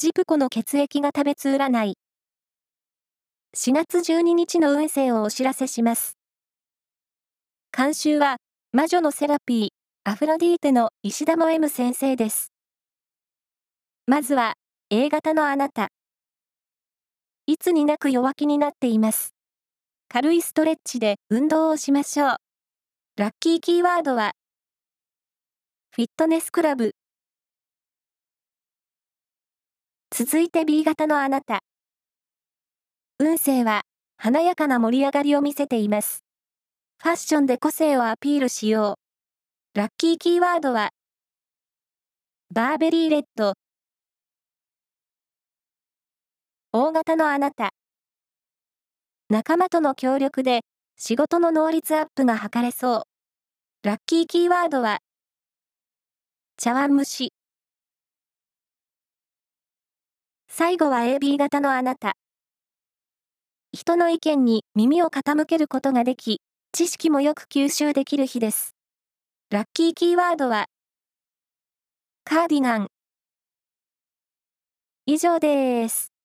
ジプコの血液が食べつ占い。4月12日の運勢をお知らせします。監修は、魔女のセラピー、アフロディーテの石田も M 先生です。まずは、A 型のあなた。いつになく弱気になっています。軽いストレッチで運動をしましょう。ラッキーキーワードは、フィットネスクラブ。続いて B 型のあなた。運勢は、華やかな盛り上がりを見せています。ファッションで個性をアピールしよう。ラッキーキーワードは、バーベリーレッド。大型のあなた。仲間との協力で、仕事の能率アップが図れそう。ラッキーキーワードは、茶碗蒸し。最後は AB 型のあなた。人の意見に耳を傾けることができ、知識もよく吸収できる日です。ラッキーキーワードは、カーディガン。以上です。